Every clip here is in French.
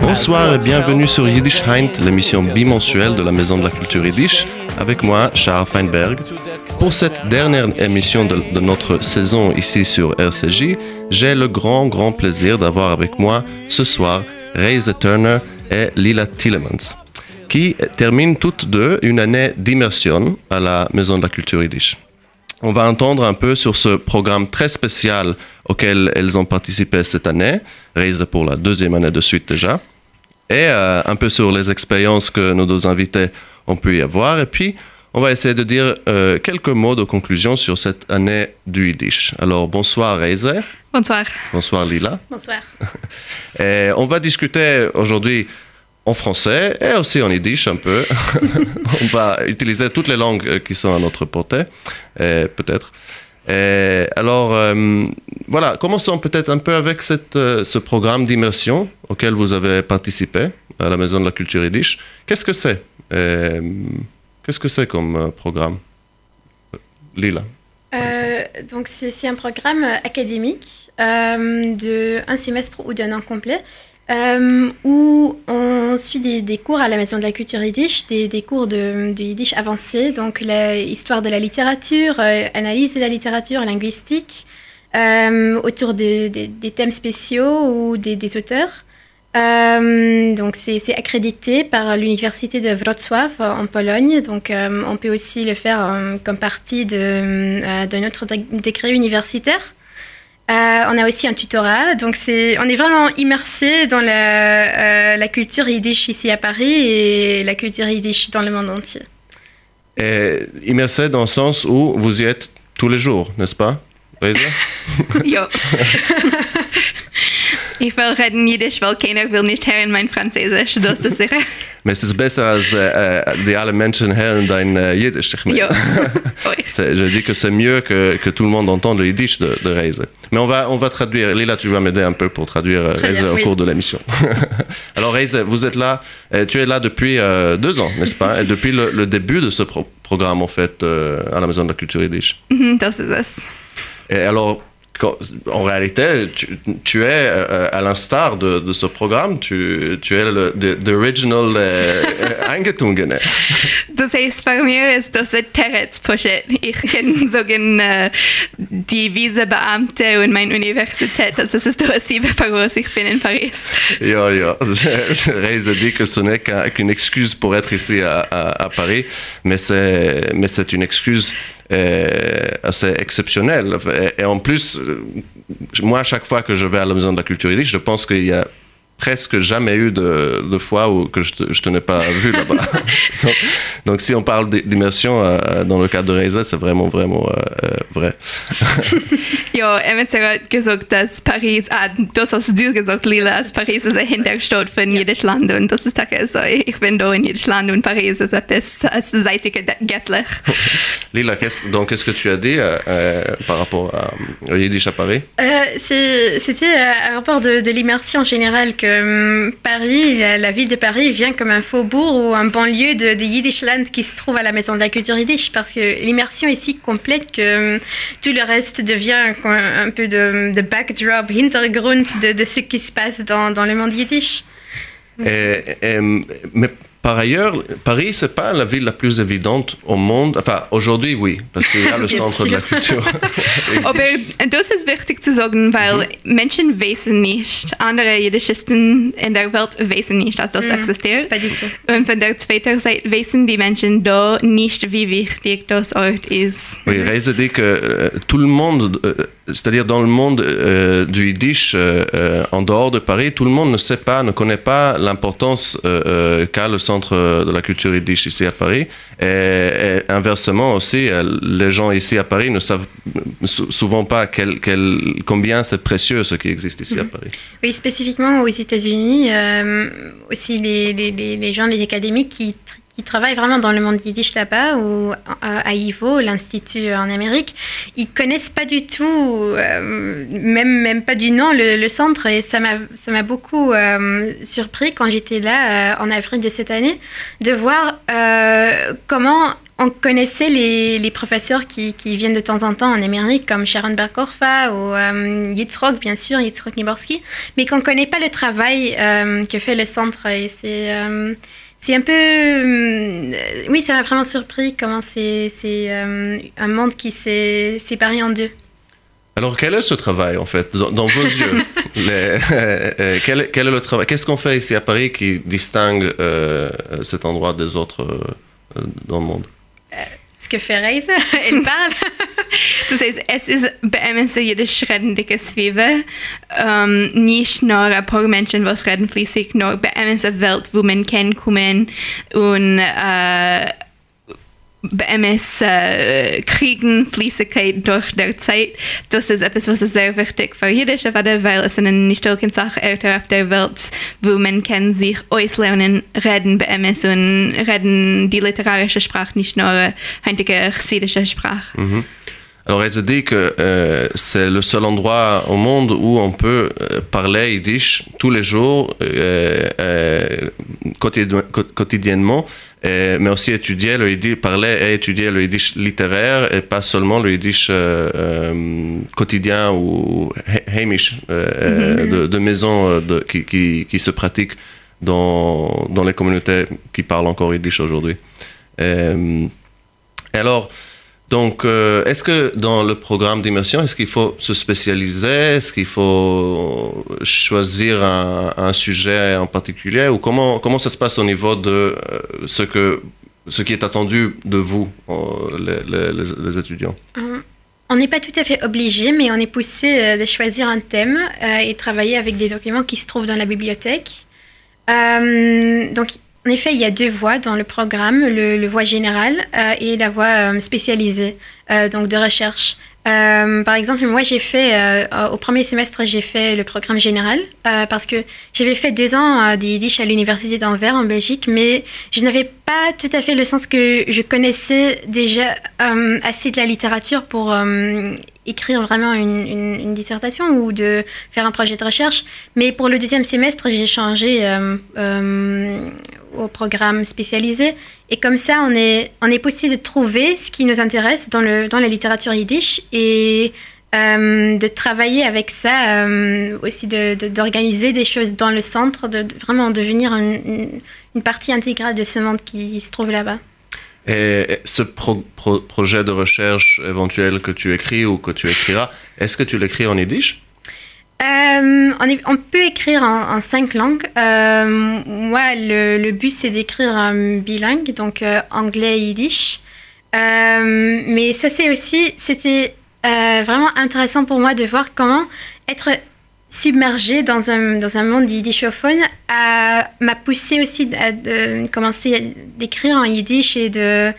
Bonsoir et bienvenue sur Yiddish Heint, l'émission bimensuelle de la Maison de la Culture Yiddish, avec moi, Charles Feinberg. Pour cette dernière émission de, notre saison ici sur RCJ, j'ai le grand, grand plaisir d'avoir avec moi ce soir Reise Turner et Lila Tillemans, qui terminent toutes deux une année d'immersion à la Maison de la Culture Yiddish. On va entendre un peu sur ce programme très spécial auquel elles ont participé cette année, Reise pour la deuxième année de suite déjà, et euh, un peu sur les expériences que nos deux invités ont pu y avoir, et puis on va essayer de dire euh, quelques mots de conclusion sur cette année du Yiddish. Alors bonsoir Reise. Bonsoir. Bonsoir Lila. Bonsoir. Et on va discuter aujourd'hui en français et aussi en yiddish un peu. on va utiliser toutes les langues qui sont à notre portée, peut-être. Et alors, euh, voilà, commençons peut-être un peu avec cette, euh, ce programme d'immersion auquel vous avez participé à la Maison de la Culture Yiddish. Qu'est-ce que c'est Qu'est-ce que c'est comme euh, programme Lila? Euh, donc c'est un programme académique euh, de un semestre ou d'un an complet euh, où on suit des, cours à la Maison de la Culture Yiddish, des, cours de, Yiddish avancé, donc l'histoire de la littérature, euh, analyse de la littérature, linguistique, euh, autour de, des thèmes spéciaux ou des, auteurs. Donc c'est accrédité par l'université de Wrocław en Pologne. Donc on peut aussi le faire comme partie de notre décret universitaire. Euh, on a aussi un tutorat, donc c'est, on est vraiment immersé dans la, euh, la, culture yiddish ici à Paris et la culture yiddish dans le monde entier. Et immersé dans le sens où vous y êtes tous les jours, n'est-ce pas, Reza? Jo. Ich will reden Jiddisch, weil keiner will nicht hören mein Französisch, das ist sicher. Mais es ist besser als äh, die alle Menschen hören dein äh, Yiddish. Je dis que c'est mieux que, que tout le monde entende le Yiddish de, de Reise. Mais on va, on va traduire. Lila, tu vas m'aider un peu pour traduire Reise au oui. cours de l'émission. Alors Reise, vous êtes là, euh, tu es là depuis euh, deux ans, n'est-ce pas? Et depuis le, le, début de ce pro programme, en fait, euh, à la Maison de la Culture Yiddish. Das ist es. Et alors, en réalité, tu, tu es euh, à l'instar de, de, ce programme, tu, tu es le the, original äh, Eingetungene. Das heißt, bei mir ist das ein Terrets-Projekt. Ich kenne sogar äh, die Visebeamte und meine Universität. Das ist das Sieben, warum ich bin in Paris. Ja, ja. Reise dit que ce n'est qu'une excuse pour être ici à, à, à Paris, mais c'est une excuse euh, assez exceptionnel. Et, en plus, moi, à chaque fois que je vais à la Maison de la Culture Yiddish, je pense qu'il y a presque jamais eu de, de fois où que je te, je te n'ai pas vu là-bas. donc, donc, si on parle d'immersion euh, dans le cadre de Reise, c'est vraiment, vraiment euh, vrai. ja, Emmett hat gesagt, dass Paris, ah, das hast du gesagt, Lila, dass Paris ist ein Hinterstadt von jedes Land und das ist auch so. Ich bin da in jedes Land und Paris ist etwas seitig gässlich. Lila, qu donc qu'est-ce que tu as dit euh, par rapport à, au Yiddish à Paris? C'était un rapport de, de l'immersion générale que Paris, la, ville de Paris, vient comme un faubourg ou un banlieue de, de Yiddishland qui se trouve à la Maison de la Culture Yiddish parce que l'immersion est si complète que tout le reste devient un peu de, de backdrop, hintergrund de, ce qui se passe dans, le monde yiddish. Et, et, mais par ailleurs, Paris, c'est pas la ville la plus évidente au monde. Enfin, aujourd'hui, oui, parce qu'il y a le centre de la culture. Aber das ist wichtig zu sagen, weil mhm. Menschen wissen nicht, andere Jiddischisten in der Welt wissen nicht, dass das mhm. existiert. Und von der zweiten Seite wissen die Menschen da nicht, wie wichtig das Ort ist. Oui, Reise dit que euh, tout le monde, euh, c'est-à-dire dans le monde euh, du Yiddish, euh, en dehors de Paris, tout le monde ne sait pas, ne connaît pas l'importance euh, qu'a le centre de la culture yiddish ici à Paris. Et, et, inversement aussi, les gens ici à Paris ne savent souvent pas quel, quel, combien c'est précieux ce qui existe ici à Paris. Oui, spécifiquement aux États-Unis, euh, aussi les, les, les, gens, les académiques qui qui travaillent vraiment dans le monde yiddish là-bas, ou à IVO, l'Institut en Amérique, ils connaissent pas du tout, euh, même, même pas du nom, le, centre. Et ça m'a beaucoup euh, surpris quand j'étais là en avril de cette année, de voir comment on connaissait les, les professeurs qui, qui, viennent de temps en temps en Amérique, comme Sharon Berkorfa ou euh, bien sûr, Yitzhak Niborski, mais qu'on ne connaît pas le travail euh, que fait le centre. Et c'est, euh, c'est un peu. Euh, oui, ça m'a vraiment surpris comment c'est, c'est un monde qui s'est séparé en deux. Alors, quel est ce travail, en fait, dans, vos yeux quel, quel, est le travail Qu'est-ce qu'on fait ici à Paris qui distingue cet endroit des autres dans le monde? Ce que Ferreira, elle parle. Das heißt, es ist bei einem so jedes Schreden dickes Fever. Um, nicht nur ein paar Menschen, die reden fließig, nur bei einem so Welt, wo man kennenkommen und uh, BMS äh, Kriegen, Fließigkeit durch der Zeit. Das ist etwas, was ist sehr wichtig für jüdische Werte, weil es eine nicht eine Sache Älter auf der Welt, wo man kann sich auslernen, reden BMS und reden die littérarische Sprache, nicht nur heutige chassidische Sprache. Mhm. Alors, elle se dit que euh, c'est le seul endroit au monde où on peut euh, parler yiddish tous les jours, euh, quotidiennement, mais aussi étudier le yiddish, parler et étudier le yiddish littéraire et pas seulement le yiddish quotidien ou heimish, de, maison de, qui, qui, qui, se pratique dans, dans les communautés qui parlent encore yiddish aujourd'hui. alors, donc, euh, est-ce que dans le programme d'immersion, est-ce qu'il faut se spécialiser? Est-ce qu'il faut choisir un, sujet en particulier? Ou comment, comment ça se passe au niveau de euh, ce, que, ce qui est attendu de vous, euh, les, étudiants? On n'est pas tout à fait obligé, mais on est poussé de choisir un thème et travailler avec des documents qui se trouvent dans la bibliothèque. donc, en effet, il y a deux voies dans le programme, le, voie générale euh, et la voie euh, spécialisée, euh, donc de recherche. par exemple, moi, j'ai fait, au premier semestre, j'ai fait le programme général parce que j'avais fait deux ans d'Yiddish à l'université d'Anvers en Belgique, mais je n'avais pas tout à fait le sens que je connaissais déjà assez de la littérature pour écrire vraiment une, dissertation ou de faire un projet de recherche. Mais pour le deuxième semestre, j'ai changé au programme spécialisé. Et comme ça, on est, on est possible de trouver ce qui nous intéresse dans, le, dans la littérature yiddish et euh, de travailler avec ça, euh, aussi d'organiser de, des choses dans le centre, de, vraiment devenir une, une, partie intégrale de ce monde qui se trouve là-bas. Et ce projet de recherche éventuel que tu écris ou que tu écriras, est-ce que tu l'écris en yiddish? Euh, on, peut écrire en, cinq langues. Euh, moi, le, but, c'est d'écrire un bilingue, donc euh, anglais et yiddish. mais ça, c'est aussi, c'était vraiment intéressant pour moi de voir comment être submergé dans un, dans un monde yiddishophone m'a poussé aussi à, commencer à d'écrire en yiddish et de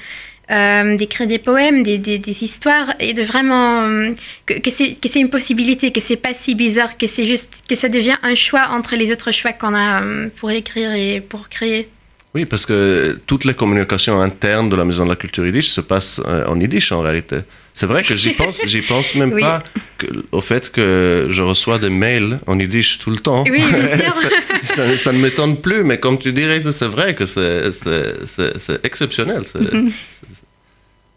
euh, d'écrire des poèmes, des, des, histoires, et de vraiment euh, que, que c'est une possibilité, que c'est pas si bizarre, que c'est juste que ça devient un choix entre les autres choix qu'on a euh, pour écrire et pour créer. Oui, parce que toutes les communications internes de la Maison de la Culture Yiddish se passent en Yiddish en réalité. C'est vrai que j'y pense, j'y pense même pas au fait que je reçois des mails en Yiddish tout le temps. Oui, bien sûr. ça, ça, ne m'étonne plus, mais comme tu dirais, c'est vrai que c'est exceptionnel.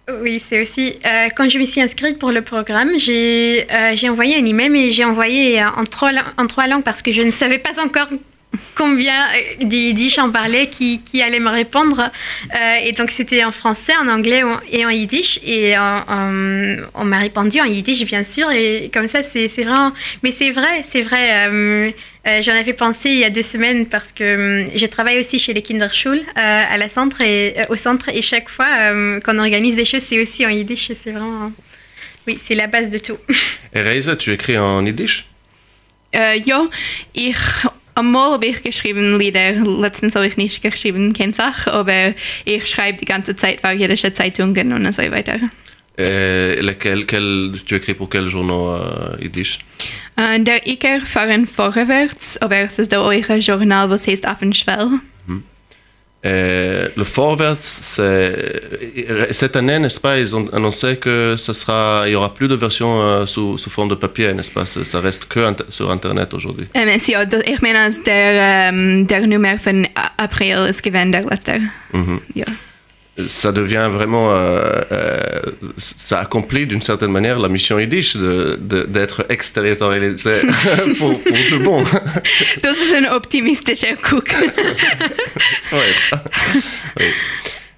Oui, c'est aussi. Euh, quand je me suis inscrite pour le programme, j'ai euh, envoyé un email, mais j'ai envoyé en trois, en trois langues parce que je ne savais pas encore combien d'Yiddish en parlait, qui, qui, allait me répondre. Euh, et donc, c'était en français, en anglais et en Yiddish. Et on m'a répondu en Yiddish, bien sûr. Et comme ça, c'est vraiment. Mais c'est vrai, c'est vrai. Euh, euh, j'en avais pensé il y a deux semaines parce que je travaille aussi chez les Kinderschule à la centre et, au centre. Et chaque fois qu'on organise des choses, c'est aussi en Yiddish. C'est vraiment. Oui, c'est la base de tout. Et tu écris en Yiddish? ja, ich Einmal habe ich geschrieben Lieder, letztens habe ich nicht geschrieben, keine Sache, aber ich schreibe die ganze Zeit für jüdische Zeitungen und so weiter. Quel, tu écris pour quel journal euh, yiddish uh, Der Iker fahren vorwärts, aber es ist der eure Journal, was heißt Affenschwell. Mhm. Et le Vorwärts, c'est- cette année, n'est-ce pas, ils ont annoncé que sera, il y aura plus de versions euh, sous, sous forme de papier, n'est-ce pas? Ça reste que inter- sur Internet aujourd'hui. Ähm, es, ja, ich meine, als der, ähm, der Nummer von April ist. Mhm. Ja. Ça devient vraiment, euh, euh, ça accomplit d'une certaine manière la mission Yiddish de- de- d'être extériorisé pour, pour tout le monde. Das ist ein optimistischer. Oui.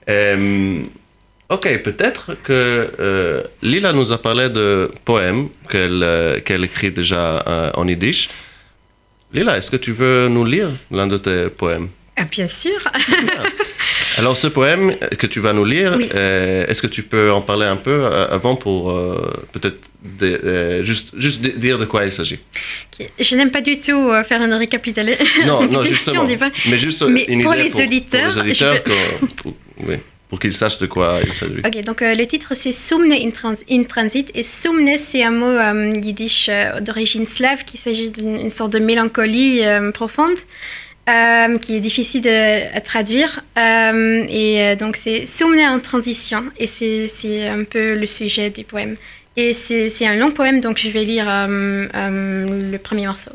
Euh, ok, peut-être que euh, Lila nous a parlé de poèmes qu'elle euh, qu'elle écrit déjà euh, en yiddish. Lila, est-ce que tu veux nous lire l'un de tes poèmes? Ah, bien sûr. Alors, ce poème que tu vas nous lire, Oui. euh, est-ce que tu peux en parler un peu euh, avant pour euh, peut-être euh, juste, juste di- dire de quoi il s'agit? Je n'aime pas du tout faire une récapitulation. Non, non, justement. Mais juste Mais une pour idée les pour, auditeurs, pour les auditeurs, peux- que- pour, oui, pour qu'ils sachent de quoi il s'agit. Ok, donc le titre c'est Sumne in, trans- in transit. Et Sumne, c'est un mot yiddish d'origine slave qui s'agit d'une une sorte de mélancolie profonde euh, qui est difficile à traduire. Euh, et euh, donc c'est Sumne en transition. Et c'est un peu le sujet du poème. Et c'est un long poème, donc je vais lire le premier morceau.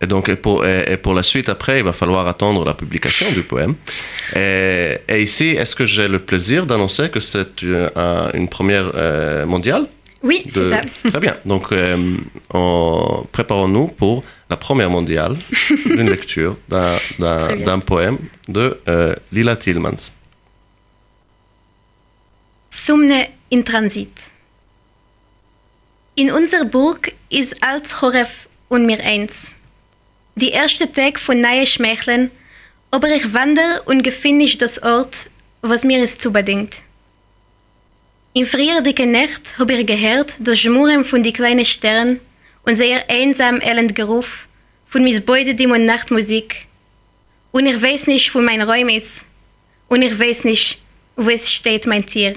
Et donc, pour, pour la suite, après, il va falloir attendre la publication du poème. Et, ici, est-ce que j'ai le plaisir d'annoncer que c'est une, un- une première mondiale? Oui, c'est de- ça. Très bien. Donc, euh, on- préparons-nous pour la première mondiale d'une lecture d'un- poème de euh, Lila Tillmans. Sumne in Transit. In unserer Burg ist als Choref und mir eins. Die erste Tag von neue Schmächlen, aber ich wander und gefinde ich das Ort, was mir ist zubedingt. In früher dicke Nacht hab ich gehört das Schmurren von die kleinen Sternen und sehr einsam elend Geruf von mis Beutedim und Nachtmusik. Und ich weiß nicht, wo mein Räum ist. Und ich weiß nicht, wo es steht mein Tier.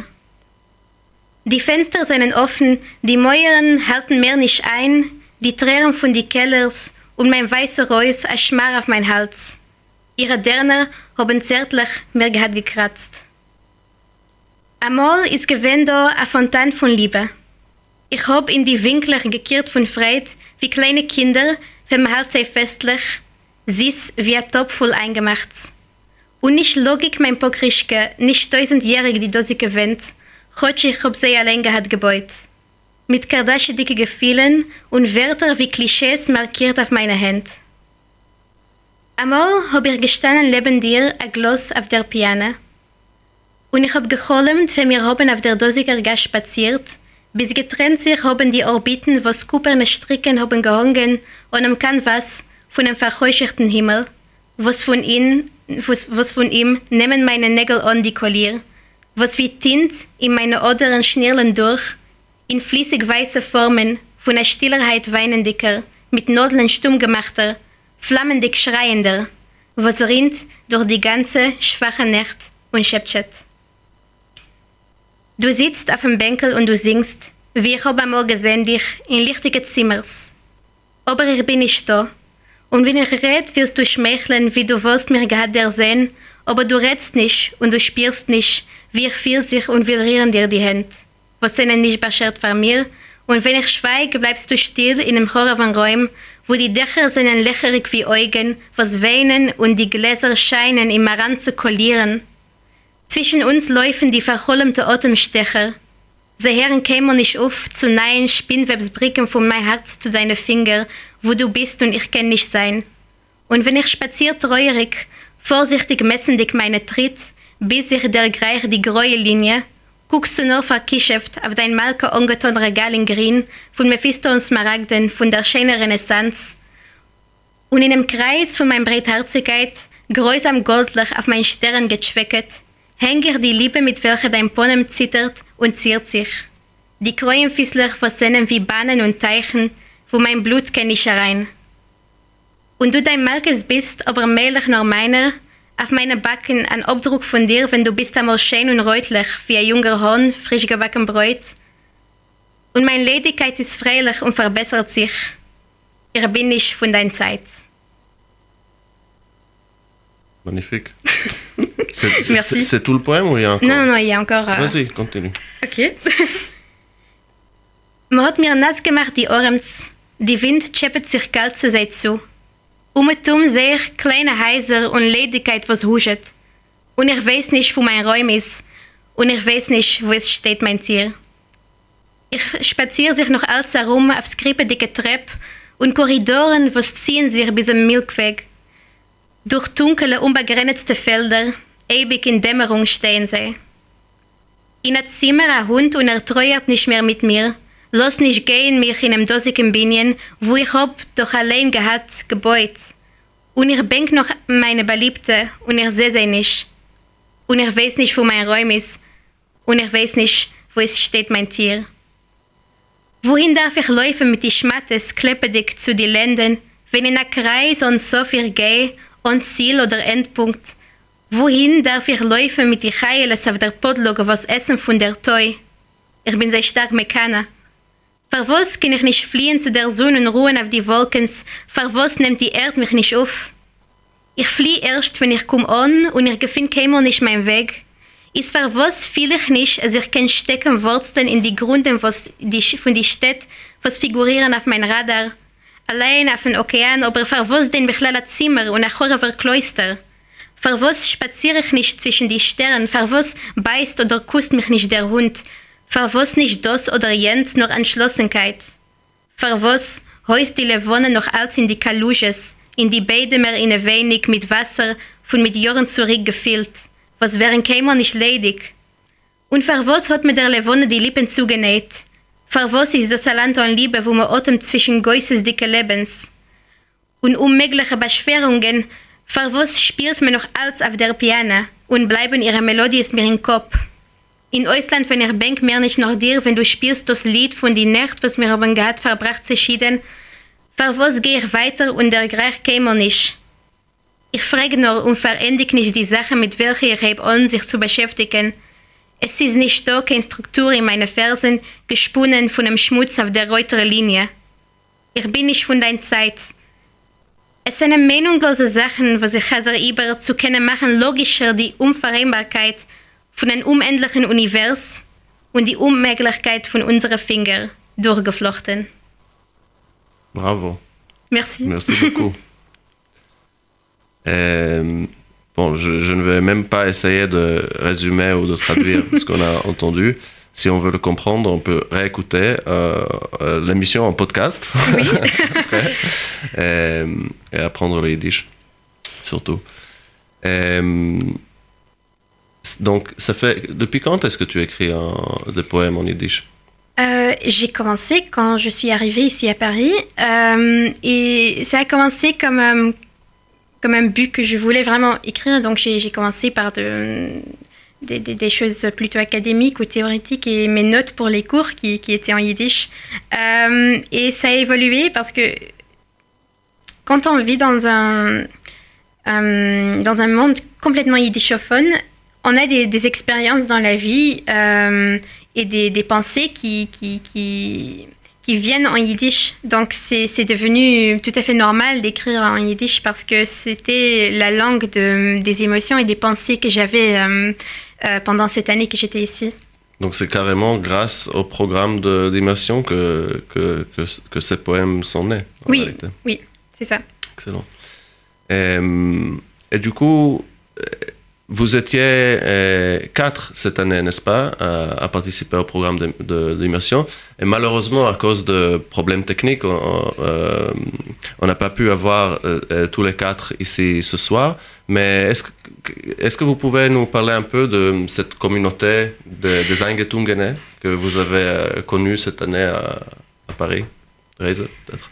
Die Fenster sind offen, die Mäuren halten mir nicht ein, die Tränen von die Kellers und mein weißer Reus a Schmar auf mein Hals. Ihre Derner haben zärtlich mir gehat gekratzt. Amol ist gewesen da a Fontan von Liebe. Ich hab in die Winkler gekehrt von Freit, wie kleine Kinder, vermahlt sie festlich, süß wie ein Topf voll eingemacht. Und nicht Logik mein Pokrischke, nicht tausendjährig die Dose gewinnt, Chotsch ich hab sie allein gehabt gebeut. Mit kardasche dicke Gefühlen und Wörter wie Klischees markiert auf meine Hand. Einmal hab ich gestanden neben dir a Gloss auf der Piano. Und ich hab geholmt, wenn wir haben auf der Dosiger Gas spaziert, bis getrennt sich haben die Orbiten, was kuperne Stricken haben gehangen und am Canvas von dem verheuschchten Himmel, was von ihm, was, was von ihm nehmen meine Nägel an die Collier, was wie Tint in meine Oderen schnirlen durch, in fließig weiße Formen von der Stillerheit weinendicker, mit Nadeln stumm gemachter, flammendig schreiender, was rinnt durch die ganze schwache Nacht und schäptschet. Du sitzt auf dem Bänkel und du singst, wie ich hab einmal gesehen dich in lichtige Zimmers. Aber ich bin nicht da. Und wenn ich red, willst du schmächeln, wie du wirst mir gehabt der sehen, aber du redst nicht und du spürst nicht, wie ich fühl sich und will rieren dir die Hände. Was sind nicht beschert von mir? Und wenn ich schweig, bleibst du still in dem Chor von Räumen, wo die Dächer sind lächerig wie Augen, was weinen und die Gläser scheinen im Maranze kollieren. Zwischen uns laufen die verholmte Atemstecher. Sie hören kämen nicht auf zu neuen Spinnwebsbricken von mein Herz zu deinen Finger, wo du bist und ich kann nicht sein. Und wenn ich spazier treurig, vorsichtig messendig meine Tritt, bis sich der Greich die greue Linie, guckst du nur verkischeft auf dein Malke ungeton Regal in Grün von Mephisto und Smaragden von der schönen Renaissance. Und in dem Kreis von meiner Breitherzigkeit, gräusam goldlich auf meinen Stern geschwecket, hängt ich die Liebe, mit welcher dein Ponem zittert und ziert sich. Die Kräuenfissler versehnen wie Bahnen und Teichen, wo mein Blut kenn ich herein. Und du dein Malkes bist, aber mählich nur meiner, auf meine Backen ein Obdruck von dir, wenn du bist einmal schön und reutlich, wie ein junger Horn, frisch gebacken Bräut. Und meine Ledigkeit ist freilich und verbessert sich. Ich bin nicht von deiner Zeit. Magnifique. C'est- tout le poème ou il y a encore Non, non, il y a encore. euh, Vas-y, continue. Okay. Man hat mir nass gemacht die Orms. Die Wind scheppert sich kalt zur Seite zu. Um und um sehe ich kleine Häuser und Ledigkeit, was huschet. Und ich weiß nicht, wo mein Räum ist. Und ich weiß nicht, wo es steht, mein Tier. Ich spaziere sich noch alles herum auf skrippedicke Treppe und Korridoren, was ziehen sich bis am Milchweg. Durch dunkle, unbegrenzte Felder, ewig in Dämmerung stehen sie. In ein Zimmer ein Hund und er treuert nicht mehr mit mir. Lass nicht gehen mich in einem dosigen Binien, wo ich hab doch allein gehabt, gebeut. Und ich denk noch meine Beliebte und ich sehe sie nicht. Und ich weiß nicht, wo mein Räum ist. Und ich weiß nicht, wo es steht, mein Tier. Wohin darf ich laufen mit die Schmattes, kleppedig zu die Lenden, wenn in a Kreis und so viel gehe, und Ziel oder Endpunkt? Wohin darf ich laufen mit die Heiles auf der Podlog was essen von der Toi? Ich bin sehr stark Mekana. Für was kann ich nicht fliehen zu der Sonne und ruhen auf die Wolken? Für was nimmt die Erde mich nicht auf? Ich fliehe erst, wenn ich komm an und ich gefinde keinmal nicht meinen Weg. Ist für was fühle ich nicht, als ich kann stecken Wurzeln in die Gründen was die, von die Städte, was figurieren auf mein Radar. Allein auf dem Ozean, aber für was denn ein Zimmer und ein Chorver Kloster? Für was spaziere ich nicht zwischen die Sternen? Für was beißt oder kusst mich nicht der Hund? Für was nicht das oder jens nur Entschlossenkeit? Für was heust die Levone noch als in die Kaluges, in die Beide mehr in ein wenig mit Wasser von mit Jahren zurück gefüllt? Was wären keinmal nicht ledig? Und für was hat mir der Levone die Lippen zugenäht? Ist das Land an Liebe, wo man Atem zwischen Geusses dicke Lebens? Und unmögliche Beschwerungen, was spielt man noch alles auf der Piano und bleiben ihre Melodien mir im Kopf? In Ausland, wenn ich denk mehr nicht nach dir, wenn du spielst das Lied von die Nacht, was wir haben gehabt, verbracht zu schieden, für was gehe ich weiter und der Greich käme nicht? Ich frage nur und verendig nicht die Sache, mit welcher ich habe an, sich zu beschäftigen. Es ist nicht keine Struktur in meinen Versen, gesponnen von dem Schmutz auf der reuteren Linie. Ich bin nicht von deiner Zeit. Es sind meinunglose Sachen, was ich also über zu können machen, logischer die Unvereinbarkeit von einem unendlichen Univers und die Unmöglichkeit von unseren Fingern durchgeflochten. Bravo. Merci. Merci beaucoup. Euh, bon, je, je ne vais même pas essayer de résumer ou de traduire ce qu'on a entendu. Si on veut le comprendre, on peut réécouter euh, euh, l'émission en podcast. Oui. Après, euh, et apprendre le yiddish, surtout. Donc, ça fait depuis quand est-ce que tu écris un- des poèmes en yiddish? Euh, j'ai commencé quand je suis arrivée ici à Paris euh, et ça a commencé comme, comme un but que je voulais vraiment écrire. Donc j'ai commencé par de, des, choses plutôt académiques ou théoriques et mes notes pour les cours qui, étaient en yiddish. Euh, et ça a évolué parce que quand on vit dans un, euh, dans un monde complètement yiddishophone, on a des, expériences dans la vie euh, et des, pensées qui, qui viennent en yiddish. Donc c'est c'est devenu tout à fait normal d'écrire en yiddish parce que c'était la langue de- des émotions et des pensées que j'avais euh, euh, pendant cette année que j'étais ici. Donc c'est carrément grâce au programme d'immersion que, que, que, que ces poèmes sont nés. en Oui. réalité. C'est ça. Excellent. Euh, et du coup, vous étiez euh, quatre cette année, n'est-ce pas, à, participer au programme d'immersion. Et malheureusement, à cause de problèmes techniques, on euh, n'a pas pu avoir euh, tous les quatre ici ce soir. Mais est-ce que, vous pouvez nous parler un peu de cette communauté de- des Eingetungene que vous avez connue cette année à, à Paris? Peut-être?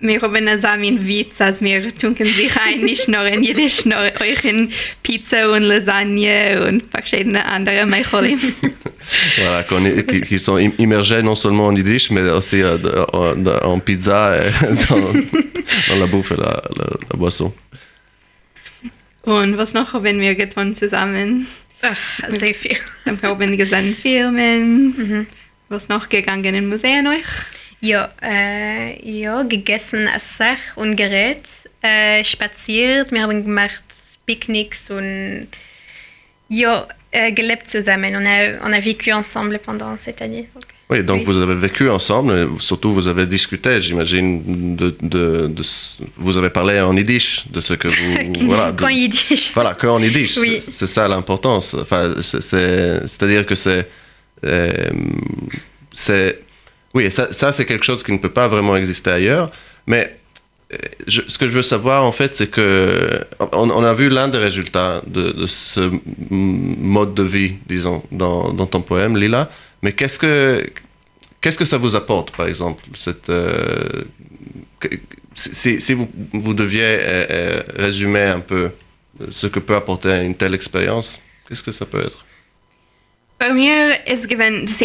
Wir haben zusammen in Witz, als wir tunken sich ein, nicht nur in Jiddisch, nur euch in Pizza und Lasagne und verschiedene andere Mecholin. Voilà, qui, qui sont im- immergés non seulement en yiddish, mais aussi euh, en, en pizza et dans, dans la bouffe et la, la, la boisson. Und was noch haben wir getan zusammen? Ach, sehr viel. Wir haben gesehen Filmen. Was noch gegangen in Museen euch? Ja, äh, ja, gegessen Sach und Gerät. äh, spaziert, wir haben gemacht Picknicks und ja, äh, gelebt zusammen. On a, on a vécu ensemble pendant cette année. Donc, Oui, donc Oui. vous avez vécu ensemble, et surtout vous avez discuté, j'imagine, de, de, de vous avez parlé en yiddish, de ce que vous... voilà, il dit. Voilà, qu'en yiddish. Oui. C'est- ça l'importance. Enfin, c'est- c'est- C'est-à-dire que c'est. euh, c'est. Oui, ça, ça, c'est quelque chose qui ne peut pas vraiment exister ailleurs. Mais euh, ce que je veux savoir, en fait, c'est que. On, a vu l'un des résultats de, ce mode de vie, disons, dans, ton poème, Lila. Mais qu'est-ce que. Qu'est-ce que ça vous apporte, par exemple cette, euh, si, vous, vous deviez euh, résumer un peu ce que peut apporter une telle expérience, qu'est-ce que ça peut être? Bei mir ist gewesen, das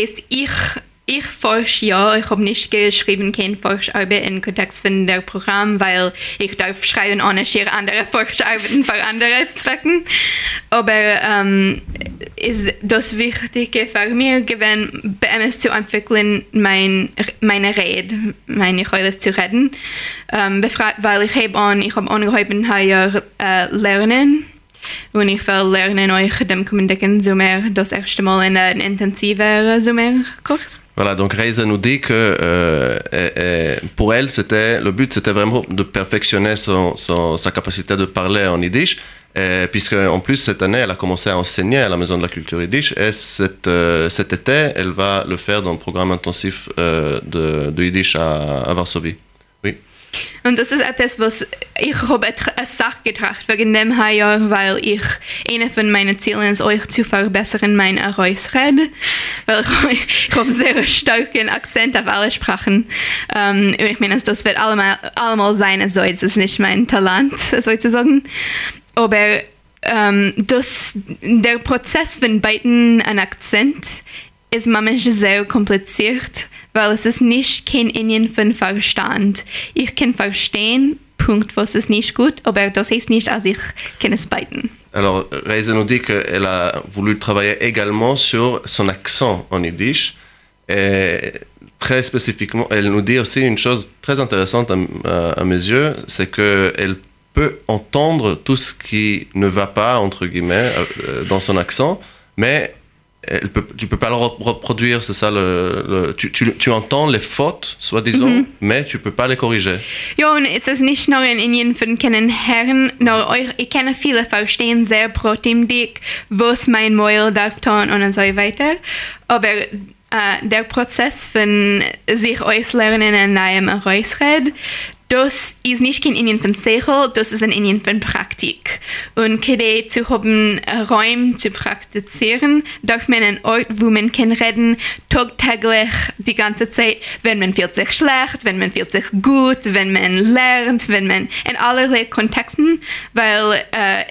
ich forsche ja, ich habe nicht geschrieben, kein Forscharbeit im Kontext von der Programm, weil ich darf schreiben, ohne schier andere Forscharbeiten für andere Zwecken. Aber ähm, ist das Wichtige für mich gewesen, bei MS zu entwickeln, mein, meine Rede, meine Rolle zu reden. Ähm, weil ich habe an, ich habe angehoben, hier äh, lernen. Lernen euch dem Kommendiken Sommer das erste Mal in einen intensiven Sommerkurs. Voilà, donc Reisa nous dit que euh, euh, euh, pour elle, c'était le but, c'était vraiment de perfectionner son, sa capacité de parler en yiddish, puisque en plus cette année, elle a commencé à enseigner à la Maison de la Culture yiddish, et cet, euh, cet été, elle va le faire dans le programme intensif de, de yiddish à Varsovie. Und das ist etwas, was ich habe eine Sache getracht wegen dem Jahr, weil ich eine von meinen Zielen ist, euch zu verbessern, mein Reusrede. Weil ich, ich habe sehr starken Akzent auf alle Sprachen. Ähm, und ich meine, das wird allemal, allemal sein, so es ist nicht mein Talent, sozusagen. Aber ähm, das, der Prozess von beiden ein Akzent ist manchmal sehr kompliziert, weil es ist nicht kein Verstand. Ich kann verstehen, Punkt, was ist nicht gut, aber das nicht, ich kann es beiden. Alors, Reisa nous dit qu'elle a voulu travailler également sur son accent en yiddish. Et très spécifiquement, elle nous dit aussi une chose très intéressante à, à- à mes yeux, c'est qu'elle peut entendre tout ce qui ne va pas, entre guillemets, euh, dans son accent, mais elle peut, tu peux pas le rep- reproduire, c'est ça le, le- tu, tu, tu entends les fautes, soi-disant, mais tu peux pas les corriger. Ja, und es ist nicht nur ein Indien von Herren, nur euch, ich kenne viele verstehen sehr protimdick, was mein Mäuel darf tun und so weiter. Aber äh, der Prozess von sich auslernen in einem das ist nicht kein Indien Sechel, das ist ein Indien von Praktik. Und gerade zu haben äh, Räume zu praktizieren, darf man einen Ort, wo man kann reden, tagtäglich die ganze Zeit, wenn man fühlt sich schlecht, wenn man fühlt sich gut, wenn man lernt, wenn man in allerlei Kontexten, weil äh,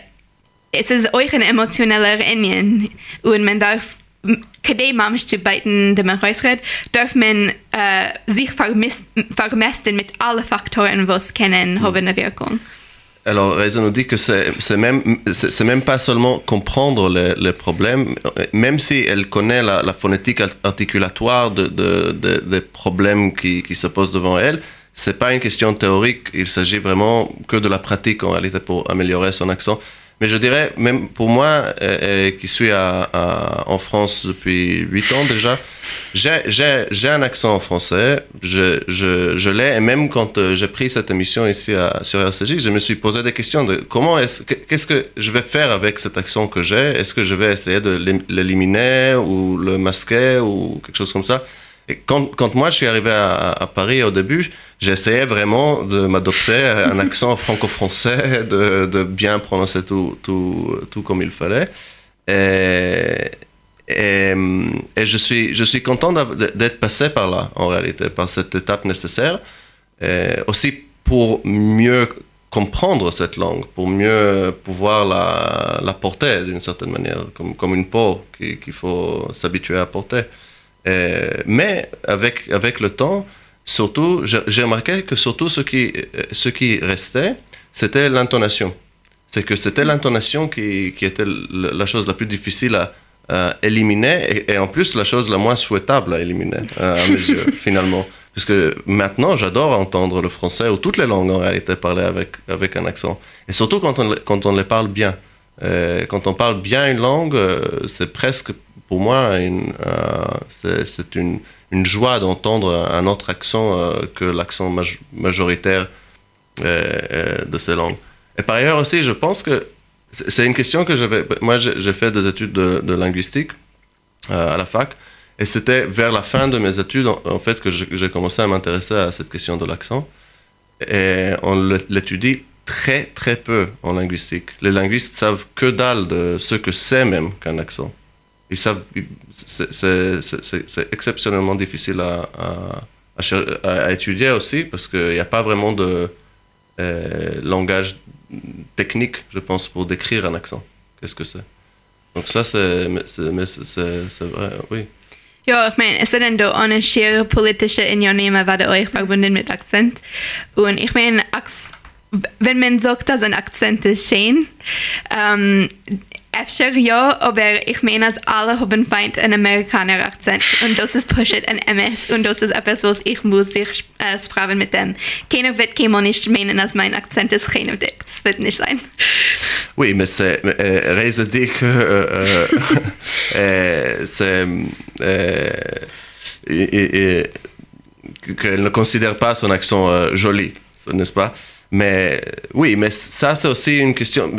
es ist euch ein emotioneller Indien und man darf Zu beiden dem Reisred, darf man äh, sich vermessen mit allen Faktoren, was kennen, haben eine Wirkung. Alors, Reza nous dit que c'est même, même pas seulement comprendre les, les problèmes, même si elle connaît la, la phonétique art- articulatoire de, de- de- des problèmes qui, qui se posent devant elle, c'est pas une question théorique, il s'agit vraiment que de la pratique en réalité pour améliorer son accent. Mais je dirais, même pour moi, euh, euh, qui suis en France depuis 8 ans déjà, j'ai- un accent français, je, l'ai, et même quand euh, j'ai pris cette émission ici à- sur RCJ, je me suis posé des questions de comment est-ce, que- qu'est-ce que je vais faire avec cet accent que j'ai? Est-ce que je vais essayer de l'é- l'éliminer ou le masquer ou quelque chose comme ça? Et quand, quand moi je suis arrivé à, à Paris au début, essayé vraiment de m'adopter un accent franco-français, de, de bien prononcer tout, tout, tout comme il fallait. Et, et, et je, suis, je suis content d'être passé par là, en réalité, par cette étape nécessaire. Et aussi pour mieux comprendre cette langue, pour mieux pouvoir la, la porter d'une certaine manière, comme, comme une peau qui- qu'il faut s'habituer à porter. Euh, mais avec, avec le temps, surtout, j'ai remarqué que surtout ce qui, euh, ce qui restait, c'était l'intonation. C'est que c'était l'intonation qui, qui était la chose la plus difficile à, à éliminer et, et en plus la chose la moins souhaitable à éliminer, à mes yeux, finalement. Parce que maintenant, j'adore entendre le français ou toutes les langues en réalité parler avec, avec un accent. Et surtout quand on, quand on les parle bien. Euh, quand on parle bien une langue, c'est presque pour moi euh, c'est une, joie d'entendre un autre accent euh, que l'accent majoritaire euh, de ces langues. Et par ailleurs aussi, je pense que c'est une question que j'avais. Moi, j'ai fait des études de, de linguistique à la fac. Et c'était vers la fin de mes études, en, fait, que j'ai commencé à m'intéresser à cette question de l'accent. Et on l'étudie très, très peu en linguistique. Les linguistes savent que dalle de ce que c'est même qu'un accent. Ils savent, c'est exceptionnellement difficile à, à, à, étudier aussi parce qu'il n'y a pas vraiment de euh, langage technique, je pense, pour décrire un accent. Qu'est-ce que c'est? Donc ça, c'est vrai, oui. Ja, ich meine, es sind dann da eine schwere politische Unternehmen, die euch verbunden mit Akzent. Und ich meine, wenn man sagt, dass ein Akzent ist schön, ähm, Efter ja, aber ich meine, dass alle haben feind einen Amerikaner Akzent und das ist pushet ein MS und das ist etwas, was ich muss sich äh, sprachen mit dem. Keiner wird keiner nicht meinen, dass mein Akzent ist keiner Dick. Das wird nicht sein. Oui, mais c'est euh, Reza dit que euh, euh, c'est euh, qu'elle ne considère pas son accent euh, joli, n'est-ce pas? Mais oui, mais ça, c'est aussi une question.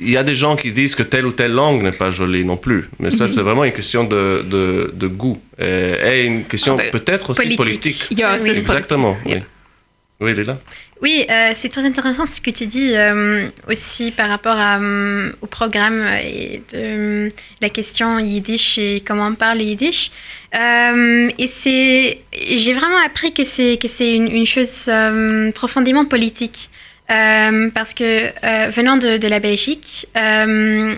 Il y a des gens qui disent que telle ou telle langue n'est pas jolie non plus. Mais ça, c'est vraiment une question de, de, de goût. Et, et, une question ah, peut-être aussi politique. politique. Yeah. Exactement. Oui. Oui, Oui, euh, c'est très intéressant ce que tu dis euh, aussi par rapport euh, au programme et de la question yiddish et comment on parle yiddish. Et c'est, j'ai vraiment appris que c'est que c'est une, chose profondément politique. Parce que venant de, la Belgique, un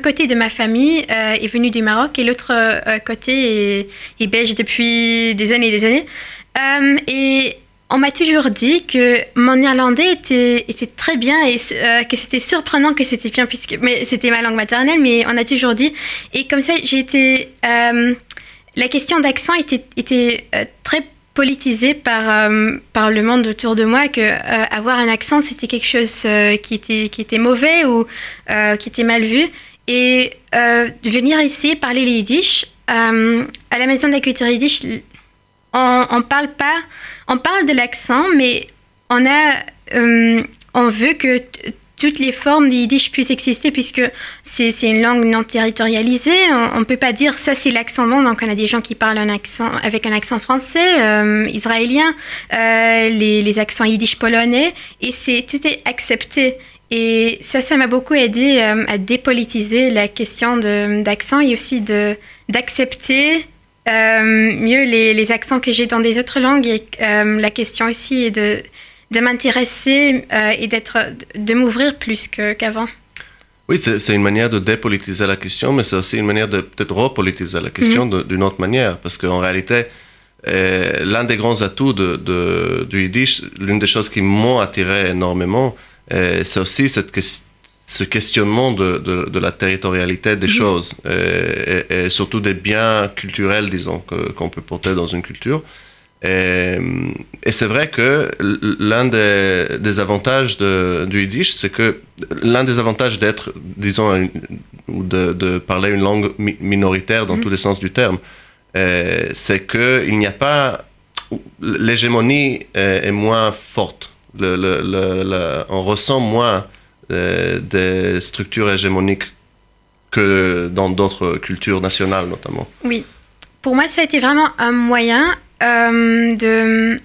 côté de ma famille est venu du Maroc et l'autre côté est, est, belge depuis des années et des années. et on m'a toujours dit que mon néerlandais était, était très bien et euh, que c'était surprenant que c'était bien, puisque mais c'était ma langue maternelle, mais on a toujours dit. Et comme ça, j'ai été. Euh, la question d'accent était, était euh, très politisée par, par le monde autour de moi, que avoir un accent, c'était quelque chose qui, était, qui était mauvais ou qui était mal vu. Et venir ici parler les yiddish, à la maison de la culture yiddish, on ne parle pas on parle de l'accent, mais on a, euh, on veut que toutes les formes de yiddish puissent exister puisque c'est une langue non territorialisée. On ne peut pas dire ça c'est l'accent bon. Donc on a des gens qui parlent un accent, avec un accent français, euh, israélien, euh, les, les, accents yiddish polonais et c'est tout est accepté. Et ça, ça m'a beaucoup aidé à dépolitiser la question d'accent et aussi d'accepter mieux les, les, accents que j'ai dans des autres langues. Et euh, la question aussi est de, de m'intéresser euh, et d'être, de m'ouvrir plus qu'avant. oui, c'est une manière de dépolitiser la question, mais c'est aussi une manière de peut-être repolitiser la question -hmm. d'une autre manière. Parce qu'en réalité, euh, l'un des grands atouts de, de, du Yiddish, l'une des choses qui m'ont attiré énormément, euh, c'est aussi cette question ce questionnement de, de, de, la territorialité des mmh. choses et, et, et, surtout des biens culturels, disons, qu'on qu peut porter dans une culture. Et, et c'est vrai que l'un des, des, avantages de, du Yiddish, c'est que l'un des avantages d'être, disons, ou de, de, parler une langue mi minoritaire dans mmh. tous les sens du terme, c'est qu'il n'y a pas. L'hégémonie est, est, moins forte. Le, le, le, on ressent moins des structures hégémoniques que dans d'autres cultures nationales notamment. Oui, pour moi ça a été vraiment un moyen euh, de...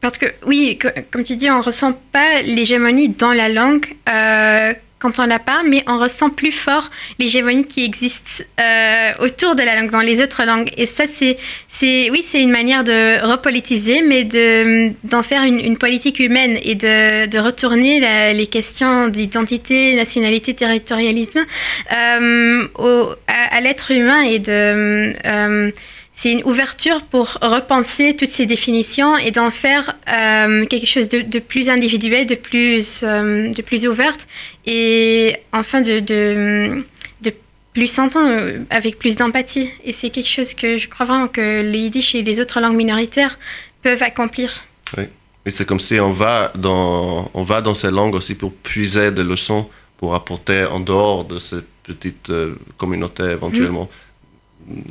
Parce que oui, comme tu dis, on ne ressent pas l'hégémonie dans la langue euh, quand on la parle, mais on ressent plus fort l'hégémonie qui existe euh, autour de la langue, dans les autres langues. Et ça, c'est, c'est oui, c'est une manière de repolitiser, mais de, d'en faire une, politique humaine et de, de retourner les questions d'identité, nationalité, territorialisme euh, au, à, à, l'être humain et de... Euh, c'est une ouverture pour repenser toutes ces définitions et d'en faire euh, quelque chose de, de, plus individuel, de plus, euh, de plus ouverte et enfin de, de, de plus s'entendre, avec plus d'empathie. Et c'est quelque chose que je crois vraiment que le yiddish et les autres langues minoritaires peuvent accomplir. Oui. Et c'est comme si on va, dans, on va dans ces langues aussi pour puiser des leçons, pour apporter en dehors de ces petites euh, communautés éventuellement.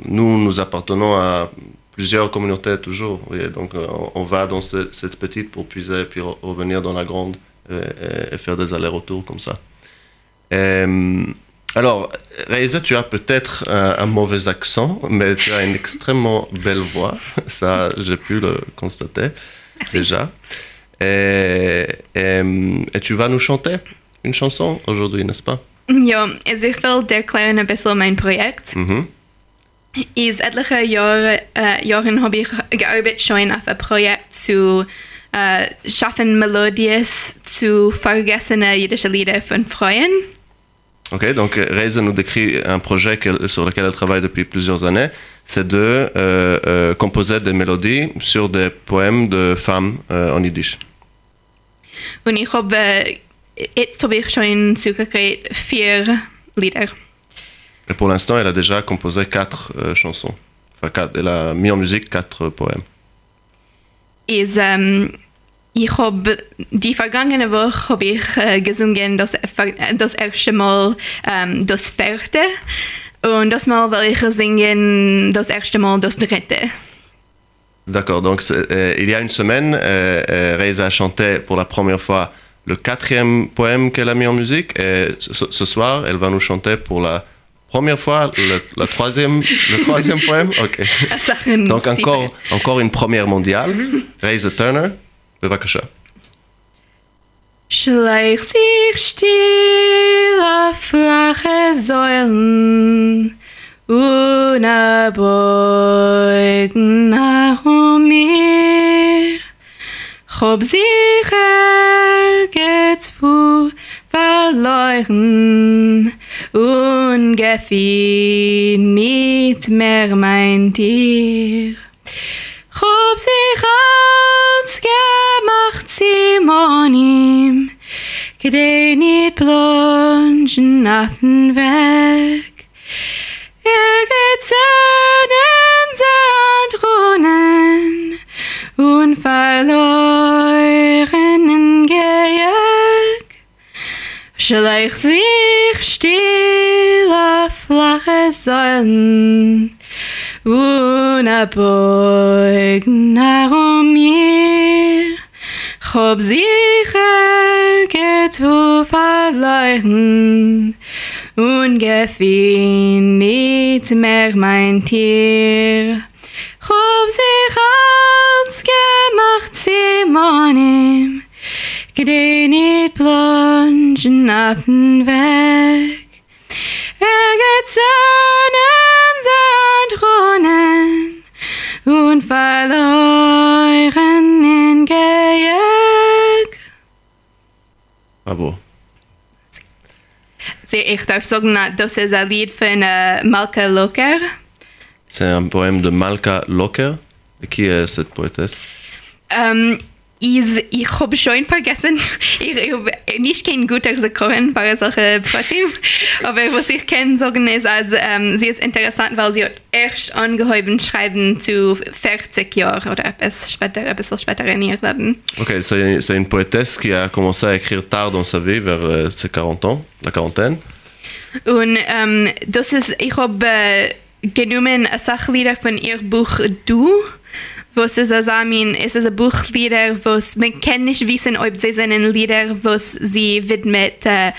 Nous, nous appartenons à plusieurs communautés toujours. oui. donc euh, on, va dans ce- cette petite pour puiser, puis re- revenir dans la grande euh, et, et faire des allers-retours comme ça. Euh, alors, Raïsa, tu as peut-être un, un mauvais accent, mais tu as une extrêmement belle voix. Ça, j'ai pu le constater déjà. Et, et, et tu vas nous chanter une chanson aujourd'hui, n'est-ce pas? Ja, also ich will dir erklären ein bisschen mein Projekt. Mhm. Is etliche Jahre, äh, Jahren habe ich gearbeitet schon auf ein Projekt zu äh, schaffen Melodies zu vergessene jüdische Lieder von Freuen. Ok, donc Raïsa nous décrit un projet sur lequel elle travaille depuis plusieurs années. C'est de euh, euh, composer des mélodies sur des poèmes de femmes euh, en yiddish. Und ich habe, jetzt habe ich schon zugekriegt vier Lieder. Et pour l'instant, elle a déjà composé quatre euh, chansons. Enfin, quatre, elle a mis en musique quatre euh, poèmes. Is, ähm, ich habe die vergangene Woche habe ich äh, gesungen das, das erste Mal ähm, das vierte und das Mal will ich singen das erste Mal das dritte. D'accord, donc euh, il y a une semaine, euh, euh, Raïsa a chanté pour la première fois le quatrième poème qu'elle a mis en musique et ce, ce soir, elle va nous chanter pour la première fois, le, le troisième, le troisième poème, ok. Donc encore, encore une première mondiale. Raise the Turner, le Vakasha. Schleich sich still auf flache Säulen und erbeugen nach um mir. Chob sich ergetzt, wo sich gezwu verloren und gefiel nicht mehr mein Tier. Chob sich als gemacht Simonim, kdei nit plongen auf den Weg. Er geht seinen Sandrunnen und verloren Gejag. Schleich sich still auf flache Säulen, unerbeugen nach um mir. Chob sich getu verloren und gefiel nicht mehr mein Tier. Chob sich als gemacht Simonim, kdei nit plongen auf den Weg. Er geht seinen Sandrunnen und verloren in Gejag. Bravo. Sie, ich darf sagen, na, das ist ein Lied von äh, Malka Locker. C'est un poème de Malka Locker. Qui est cette poétesse Ähm, ich, ich habe schon vergessen, ich, habe nicht kein guter Sektoren bei solchen Pratim, aber was ich kann sagen ist, also, ähm, sie ist interessant, weil sie hat erst angehoben schreiben zu 40 Jahren oder etwas später, ein bisschen später in ihr Leben. Ok, c'est c'est une poétesse qui a commencé à écrire tard dans sa vie, vers euh, ses 40 ans, la quarantaine. Und ähm, das ist, ich habe äh, genommen ein Sachlieder von ihr Buch Du, was ist also, I mean, es ist ein Buchlieder, was man kann nicht wissen, ob sie sind Lieder, was sie widmet äh,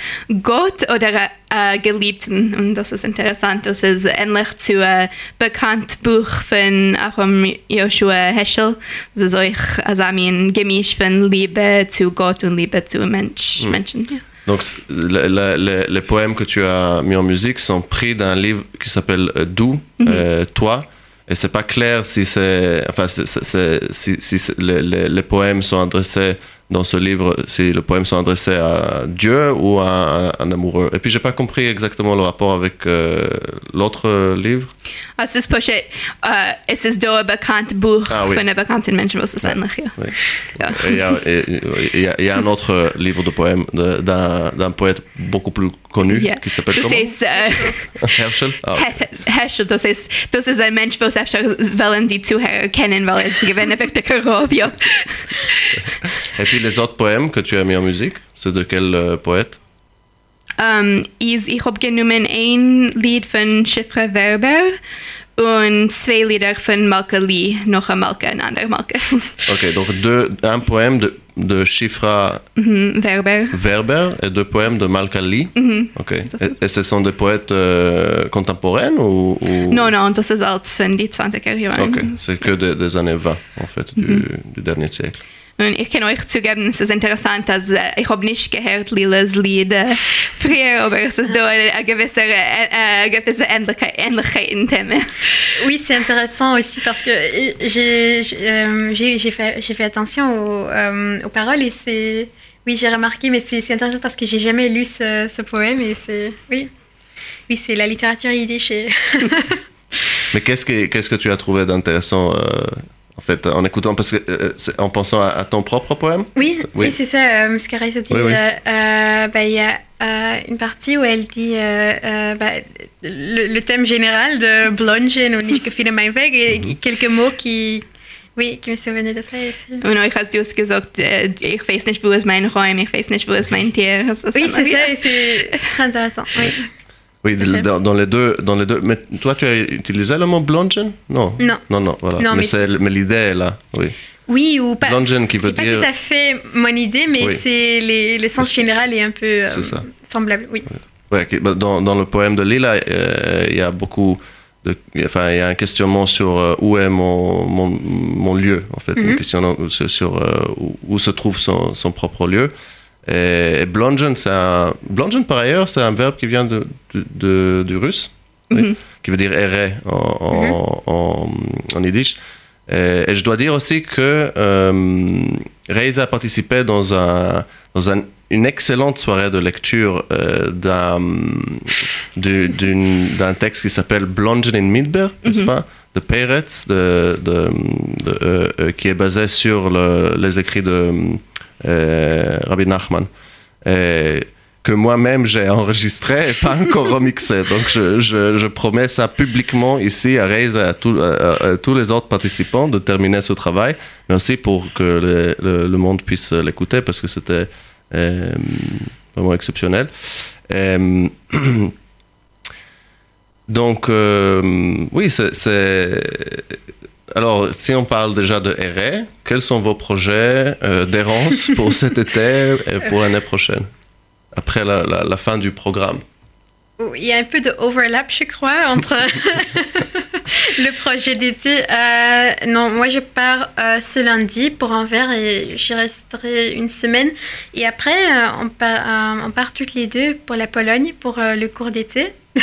Gott oder äh, Geliebten. Und das ist interessant. Das ist ähnlich zu einem bekannten Buch von Achim Joshua Heschel. Das ist euch, also, I mean, Gemisch von Liebe zu Gott und Liebe zu Mensch, Menschen. Ja. Donc, c- la- la- les, poèmes que tu as mis en musique sont pris d'un livre qui s'appelle euh, D'où, euh, Toi. Et c'est pas clair si c'est, enfin, si, les poèmes sont adressés dans ce livre, si le poème sont adressés à Dieu ou à un, amoureux. Et puis, j'ai pas compris exactement le rapport avec euh, l'autre livre. Menschen, was Il y, a, un autre livre de poèmes de- d'un poète beaucoup plus connu qui s'appelle comment? äh, Herschel. Ah, ok. He- Heschel, das ist, das ist ein Mensch, was öfter wollen die Zuhörer kennen, weil es gewinnt wirklich der Karovia. Et puis les autres poèmes que tu as mis en musique, c'est de quel euh, poète? Um, is, ich habe genommen ein Lied von Chiffre Werber und zwei Lieder von Malka Lee, noch ein Malka, ein anderer Malka. Ok, donc deux, un poème de, de Shifra Mhm, Werber. Werber et deux poèmes de Malka Lee. Ok. Das Et, et ce sont des poètes euh, contemporains ou, ou- Non, non, das ist alt von die 20er Jahren. Ok, c'est que des, des années 20 en fait du, du dernier siècle. Und ich kann euch zugeben, es ist interessant, dass äh, ich habe nicht gehört Lilas Lied äh, früher, aber es ist da eine, gewisse, äh, äh, gewisse Ähnlichkeit, Ähnlichkeit im Thema. Oui, c'est intéressant aussi parce que euh, j'ai j'ai, euh, fait, j'ai fait attention aux, euh, aux paroles et c'est. Oui, j'ai remarqué, mais c'est c'est intéressant parce que j'ai jamais lu ce, ce poème et c'est. Oui. Oui, c'est la littérature yiddish. et- Mais qu'est-ce que, qu'est-ce que tu as trouvé d'intéressant euh, en fait en écoutant parce que euh, en pensant à, à ton propre poème? Oui, Oui. oui. c'est ça, euh. Oui, oui. euh, euh, bah, Il y a euh, une partie où elle dit euh, euh, bah, le, le thème général de Blongen und ich gefühle mein Weg et Mhm. quelques mots qui, oui, qui me souvenaient de ça. et c'est- Und euch hast du es gesagt, äh, ich weiß nicht, wo ist mein Räum, ich weiß nicht, wo ist mein Tier. Das ist Oui, c'est ça, c'est très intéressant. Oui. Oui, dans, dans les deux, dans les deux. Mais toi, tu as utilisé le mot blongen? Non. Non. Non, non, voilà. Non, mais mais l'idée est là, oui. Oui, ou pas. Blongen qui veut C'est pas dire. tout à fait mon idée, mais Oui. c'est les- le sens général est un peu euh, ça. semblable. Oui. Ouais, bah, dans, dans le poème de Lila, euh, il y a beaucoup de, enfin, il y a un questionnement sur euh, où est mon, mon, mon lieu, en fait, Mhm. une question sur, sur, où, où se trouve son, son propre lieu. Et, et blongen, c'est un, blongen par ailleurs, c'est un verbe qui vient de, de- de- du russe, oui, Mhm. qui veut dire errer en, en, en, en yiddish. Et, et je dois dire aussi que euh, Reisa a participé dans, un, dans un- une excellente soirée de lecture euh, d'un, texte qui s'appelle Blongen in Midberg, n'est-ce Mhm. pas? De Peretz, de, de- de, euh, euh, qui est basé sur le- les écrits de euh, Rabbi Nachman. Et que moi-même j'ai enregistré et pas encore remixé. Donc je, je- je promets ça publiquement ici à Reis et à, tous- à- à tous les autres participants de terminer ce travail, mais aussi pour que le, le- le monde puisse l'écouter parce que c'était euh, vraiment exceptionnel. Euh, donc euh, oui, c'est... Alors, si on parle déjà de RE, quels sont vos projets euh, d'errance pour cet été et pour l'année prochaine Après la, la- la fin du programme? Il y a un peu de overlap, je crois, entre le projet d'été. Euh, non, moi je pars euh, ce lundi pour Anvers et j'y resterai une semaine. Et après, euh, on, part, euh, on part toutes les deux pour la Pologne pour euh, le cours d'été.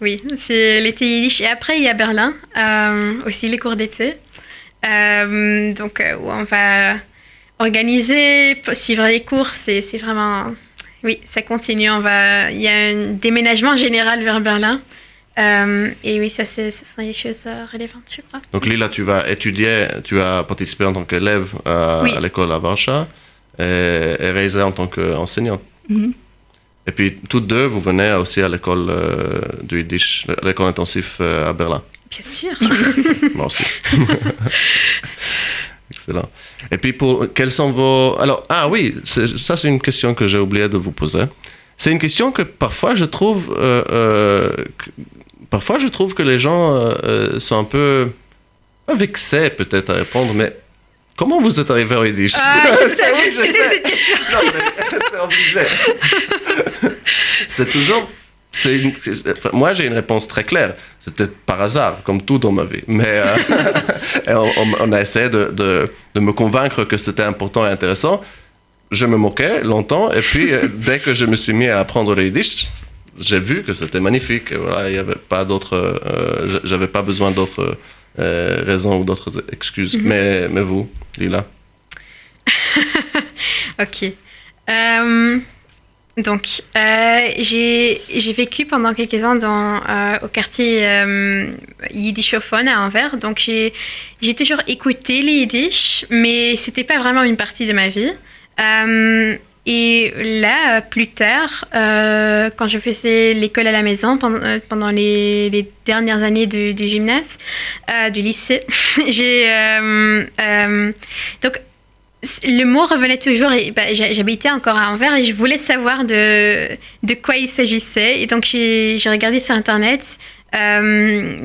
oui, c'est l'été yiddish. Et après, il y a Berlin, euh, aussi les cours d'été. Euh, donc, euh, où on va organiser, suivre les cours. C'est c'est vraiment oui, ça continue. On va... Il y a un déménagement général vers Berlin. Euh, et oui, ça, c'est- ce sont des choses euh, relevantes, je crois. Donc Lila, tu vas étudier, tu as participé en tant qu'élève à, Oui. à l'école à Warsaw et, et Reisa en tant qu'enseignante. Mhm. Et puis toutes deux, vous venez aussi à l'école euh, du Yiddish, l'école intensive euh, à Berlin. Bien sûr. Moi aussi. Excellent. Et puis, pour, quels sont vos... Alors, ah oui, c'est- ça c'est une question que j'ai oublié de vous poser. C'est une question que parfois je trouve... euh, euh, que- parfois je trouve que les gens euh, euh, sont un peu... Pas vexés peut-être à répondre, mais comment vous êtes arrivé au Yiddish Ah, je C'est- savais oui, je sais. cette question. Non, mais c'est obligé. c'est toujours. une- enfin, moi, j'ai une réponse très claire. C'était par hasard, comme tout dans ma vie. Mais euh, on, a essayé de, de- de me convaincre que c'était important et intéressant. Je me moquais longtemps. Et puis, euh, dès que je me suis mis à apprendre le yiddish, j'ai vu que c'était magnifique. Voilà, il n'y avait pas d'autres. euh, J'avais pas besoin d'autres euh, raisons ou d'autres excuses. mais, mais vous, Lila? Ok. Euh, donc, euh, j'ai j'ai vécu pendant quelques ans dans, euh, au quartier euh, yiddishophone à Anvers. Donc, j'ai j'ai toujours écouté les yiddish, mais c'était pas vraiment une partie de ma vie. Et là, euh, plus tard, euh, quand je faisais l'école à la maison pendant, euh, les, dernières années du, gymnase, du lycée, donc le mot revenait toujours et bah, j'habitais encore à Anvers et je voulais savoir de, quoi il s'agissait. Et donc j'ai regardé sur Internet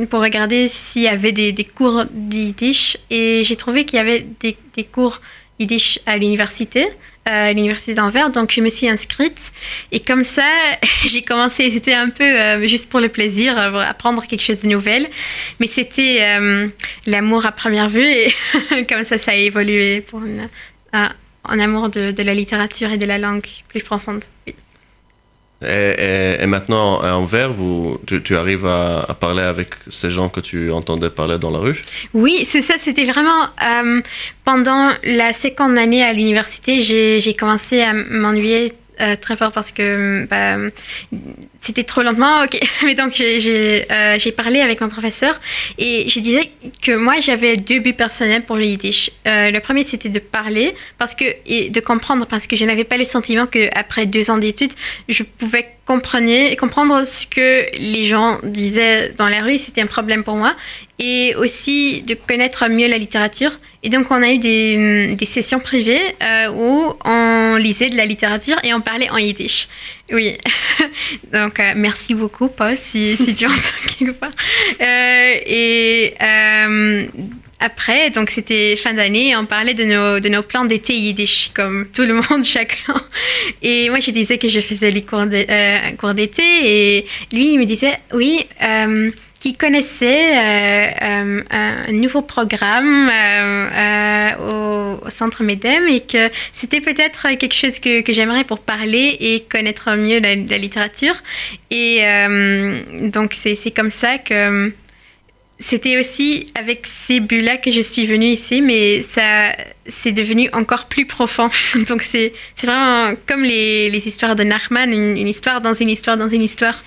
pour regarder s'il y avait des, cours de yiddish et j'ai trouvé qu'il y avait des, des cours yiddish à l'université. À l'université d'Anvers, donc je me suis inscrite et comme ça j'ai commencé, c'était un peu euh, juste pour le plaisir, euh, apprendre quelque chose de nouvel, mais c'était euh, l'amour à première vue et comme ça ça a évolué pour amour de la littérature et de la langue plus profonde. Et, maintenant, à Anvers, tu, arrives à, parler avec ces gens que tu entendais parler dans la rue? Oui, c'est ça, c'était vraiment euh, pendant la seconde année à l'université, j'ai commencé à m'ennuyer euh, très fort parce que bah, c'était trop lentement. Ok, mais donc euh, j'ai parlé avec mon professeur et je disais que moi j'avais deux buts personnels pour le yiddish. Euh, le premier c'était de parler parce que et de comprendre parce que je n'avais pas le sentiment que après deux ans d'études je pouvais comprendre ce que les gens disaient dans la rue. C'était un problème pour moi et aussi de connaître mieux la littérature. Et donc, on a eu des, des sessions privées euh, où on lisait de la littérature et on parlait en yiddish. Oui. donc, euh, merci beaucoup, Paul, si, si tu entends quelque part. Euh, et euh, après, donc c'était fin d'année, on parlait de nos, de nos plans d'été yiddish, comme tout le monde, chacun. Et moi, je disais que je faisais les cours d'été et lui, il me disait, oui, qui connaissait euh, euh, un nouveau programme euh, euh, au, au Centre MEDEM et que c'était peut-être quelque chose que, que j'aimerais pour parler et connaître mieux la, la littérature. Et donc, c'est comme ça que c'était aussi avec ces buts-là que je suis venue ici, mais ça, c'est devenu encore plus profond. Donc c'est, c'est vraiment comme les, les histoires de Nachman, une, une histoire dans une histoire dans une histoire.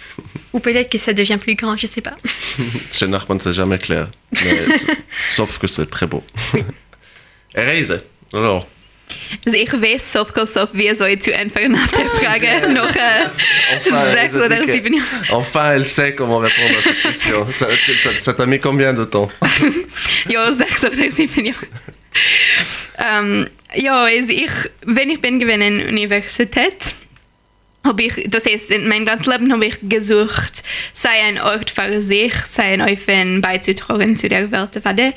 Ou peut-être que ça devient plus grand, je sais pas. Chez Nachman, c'est jamais clair. Mais sauf que c'est très beau. Reise, alors, Also ich weiß sauf go sauf wie soll zu entfernen auf der Frage noch sechs oder sieben Jahre. enfin, elle sait comment répondre à cette question. Ça ça- ça t'a mis combien de temps Ja, sechs oder sieben Jahre. ähm, ja, also ich, wenn ich bin gewesen in Universität, habe ich, das heißt, in meinem ganzen Leben habe ich gesucht, sei ein Ort für sich, sei ein Eufen beizutragen zu der Welt der Welt.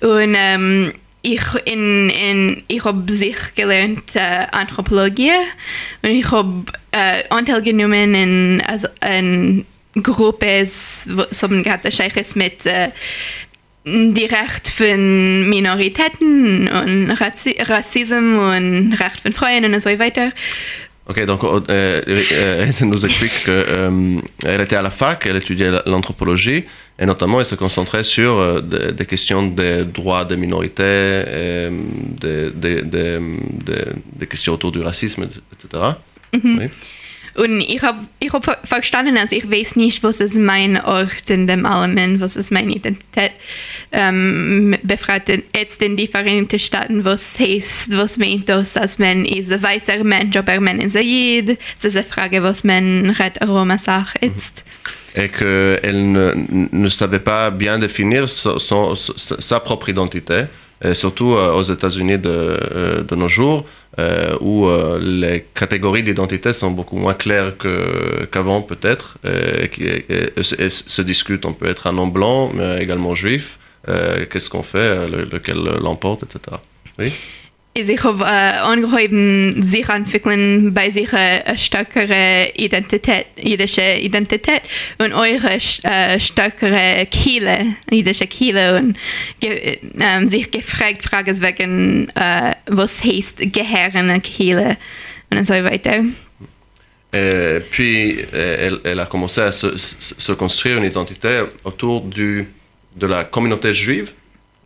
Und ähm, ich, in, in, ich habe sich gelernt äh, Anthropologie und ich habe äh, Anteil genommen in, also, in Gruppes, som gehabt mit äh, die Recht von Minoritäten und Rassismus und Recht von Frauen und so weiter. Ok, donc euh, euh, Reise nous explique qu'elle était à la fac, elle étudiait l'anthropologie, et notamment elle se concentrait sur euh, des, des questions des droits des minorités, euh, des, des, des, questions autour du racisme, etc. Oui. Und ich habe ich hab ver- verstanden, also ich weiß nicht, was ist mein Ort in dem Allem, was ist meine Identität. Ähm, befragt jetzt in die Vereinigten Staaten, was heißt, was meint das, als man ist ein weißer Mensch, aber man ist ein Jid. Das ist eine Frage, was man redet Aroma sagt jetzt. et qu'elle ne, ne savait pas bien définir son- son- sa propre identité, et surtout euh, aux États-Unis de, euh, nos jours, euh, où euh, les catégories d'identité sont beaucoup moins claires qu'avant peut-être, et, et- se- et se discute, on peut être un homme blanc, mais également juif, euh, qu'est-ce qu'on fait, euh, le- lequel l'emporte, etc. Oui? Also ich habe äh, angehoben, sich entwickeln bei sich äh, eine stärkere Identität, jüdische Identität und eure äh, stärkere Kiele, jüdische Kiele und ge, ähm, sich gefragt, Fragen wegen, äh, was heißt gehörende Kiele und so weiter. Et puis, elle, elle a commencé à se- se construire une identité autour du, de la communauté juive,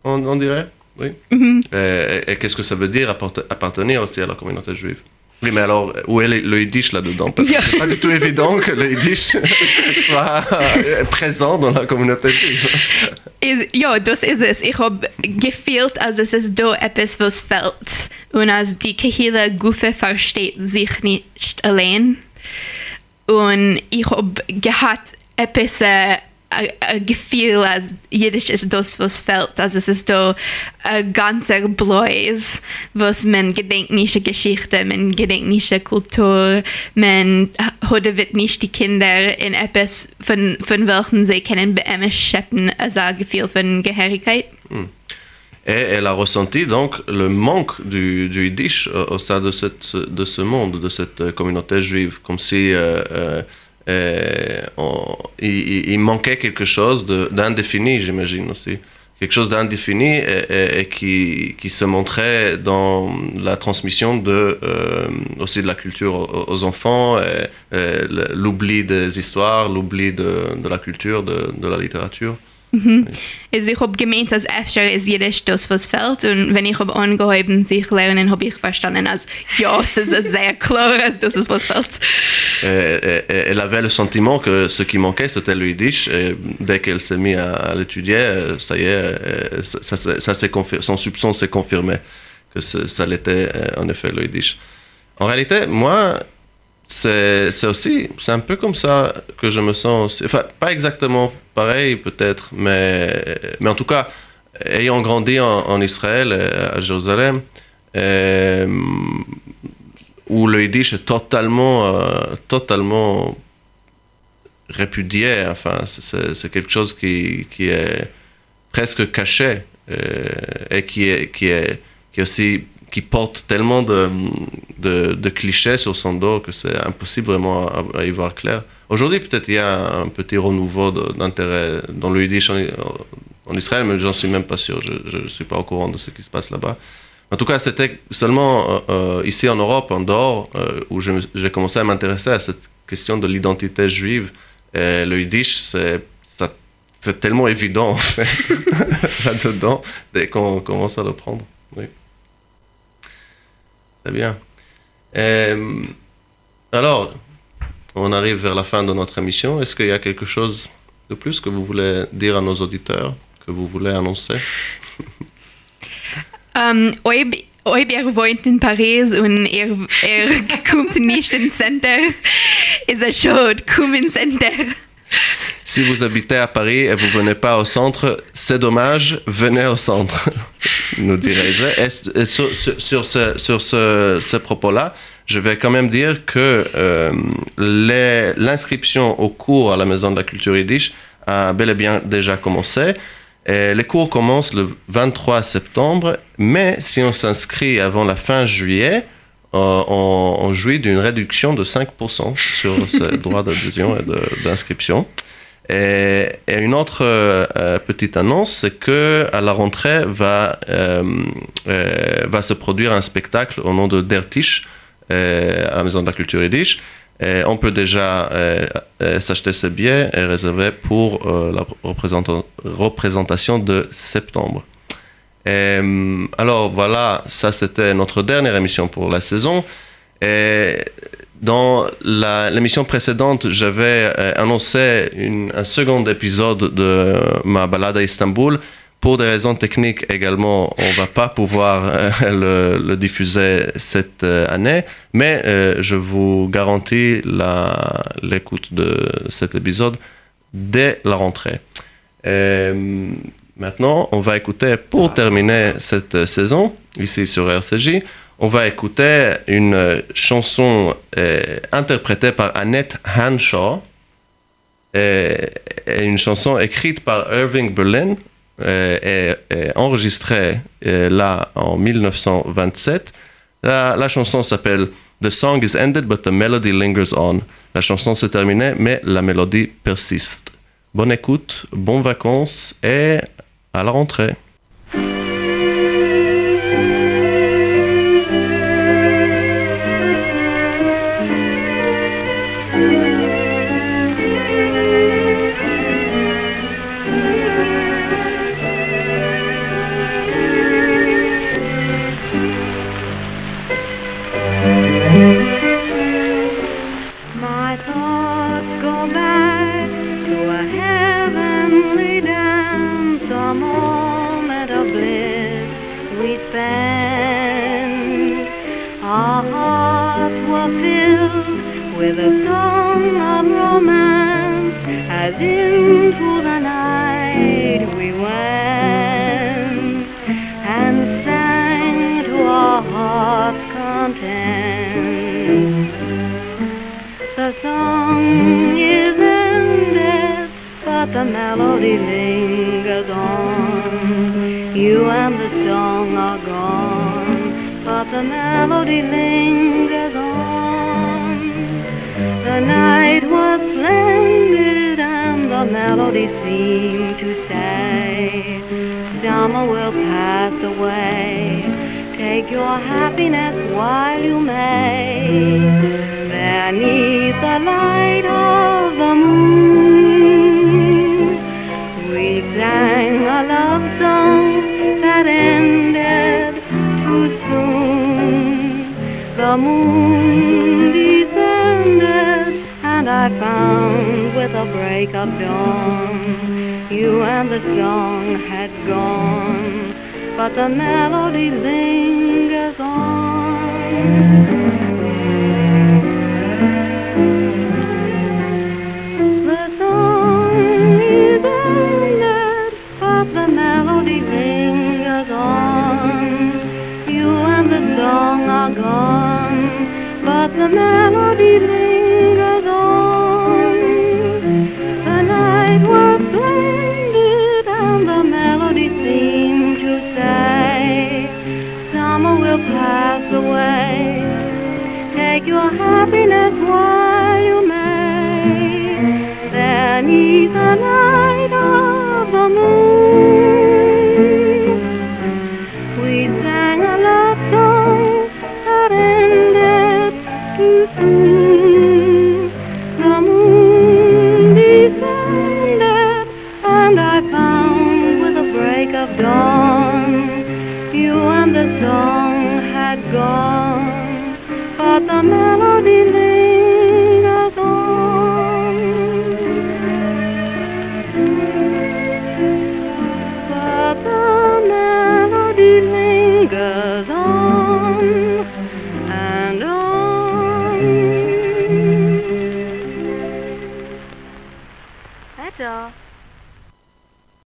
on, on dirait. Oui. Mhm. Et, et qu'est-ce que ça veut dire appartenir aussi à la communauté juive? Oui, mais alors, où est le Yiddish là-dedans? Parce que c'est pas du tout évident que le Yiddish soit euh, présent dans la communauté juive. Is, ja, das ist es. Ich habe gefühlt, als es ist da etwas, was fällt. Und als die Kehille Gufe versteht sich nicht allein. Und ich habe gehabt etwas, äh, ein Gefühl, als Jiddisch ist das, was fällt. Also es ist da ein ganzer Bläus, was man gedenkt nicht Geschichte, man gedenkt Kultur, man hat wird nicht die Kinder in etwas, von, von welchen sie können beämmen schöpfen, also ein Gefühl von Gehörigkeit. Et elle a ressenti donc le manque du, du Yiddish euh, au sein de, cette, de ce monde, de cette euh, communauté juive, comme si euh, euh, euh, il, manquait quelque chose d'indéfini, j'imagine aussi. Quelque chose d'indéfini et, qui, qui se montrait dans la transmission de, euh, aussi de la culture aux, aux enfants, l'oubli des histoires, l'oubli de, de la culture, de, de la littérature. Also ich habe gemeint, dass ist das, was fällt. Und wenn ich habe angehoben, sich lernen, habe ich verstanden, als ja, es ist sehr klar, als das ist, was fällt. Et- et- et elle avait le sentiment que ce qui manquait, c'était le yiddish. Et dès qu'elle s'est mise à, l'étudier, euh, ça y est, euh, ça, son soupçon s'est confirmé que ça l'était euh, en effet le yiddish. En réalité, moi, c'est c'est aussi, c'est un peu comme ça que je me sens aussi. Enfin, pas exactement pareil peut-être, mais, mais en tout cas, ayant grandi en, Israël, euh, à Jérusalem, euh, où le yiddish est totalement, euh, totalement répudié. Enfin, c'est- quelque chose qui, qui est presque caché et qui est, qui est, qui aussi qui porte tellement de, de, clichés sur son dos que c'est impossible vraiment à y voir clair. Aujourd'hui, peut-être il y a un petit renouveau d'intérêt dans le yiddish en, Israël, mais j'en suis même pas sûr. Je ne suis pas au courant de ce qui se passe là-bas. En tout cas, c'était seulement euh, euh, ici en Europe, en dehors, euh, où j'ai commencé à m'intéresser à cette question de l'identité juive. Et le yiddish, c'est c'est tellement évident, en fait, là-dedans, dès qu'on commence à le prendre. Oui. Très bien. Alors, on arrive vers la fin de notre émission. Est-ce qu'il y a quelque chose de plus que vous voulez dire à nos auditeurs, que vous voulez annoncer? Um, ob er wohnt in Paris und er, er kommt nicht ins Center, ist er schon, komm ins Center. Si vous habitez à Paris et vous venez pas au centre, c'est dommage, venez au centre, nous dirais-je. Et, et sur, sur- sur ce, sur ce, ce propos-là, je vais quand même dire que euh, l'inscription au cours à la Maison de la Culture Yiddish a bel et bien déjà commencé. Et les cours commencent le 23 septembre, mais si on s'inscrit avant la fin juillet, euh, on, on jouit d'une réduction de 5% sur ce droit d'adhésion et d'inscription. Et, et une autre euh, petite annonce, c'est que à la rentrée va, euh, va se produire un spectacle au nom de Dertisch euh, à la Maison de la Culture Yiddish. On peut déjà euh, euh, s'acheter ses billets et réserver pour euh, la représenta- représentation de septembre. Euh, alors voilà, ça c'était notre dernière émission pour la saison. Et dans l'émission précédente, j'avais euh, annoncé un second épisode de ma balade à Istanbul. Pour des raisons techniques également, on va pas pouvoir euh, le, le diffuser cette euh, année, mais euh, je vous garantis l'écoute de cet épisode dès la rentrée. Maintenant, on va écouter, pour terminer cette saison, ici sur RCJ, on va écouter une chanson euh, interprétée par Annette Hanshaw, et, et une chanson écrite par Irving Berlin euh, et, et enregistrée euh, là en 1927. La, la chanson s'appelle The song is ended but the melody lingers on. La chanson s'est terminée mais la mélodie persiste. Bonne écoute, bonnes vacances et à la rentrée. Melody lingers on. You and the song are gone, but the melody lingers on. The night was splendid and the melody seemed to say, Summer will pass away. Take your happiness while you may. Beneath the light of the moon, sang a love song that ended too soon. The moon descended, and I found with a break of dawn, you and the song had gone, but the melody lingers on. The melody lingers on. The night was splendid, and the melody seemed to say, Summer will pass away. Take your happiness while you may. Beneath the light of the moon,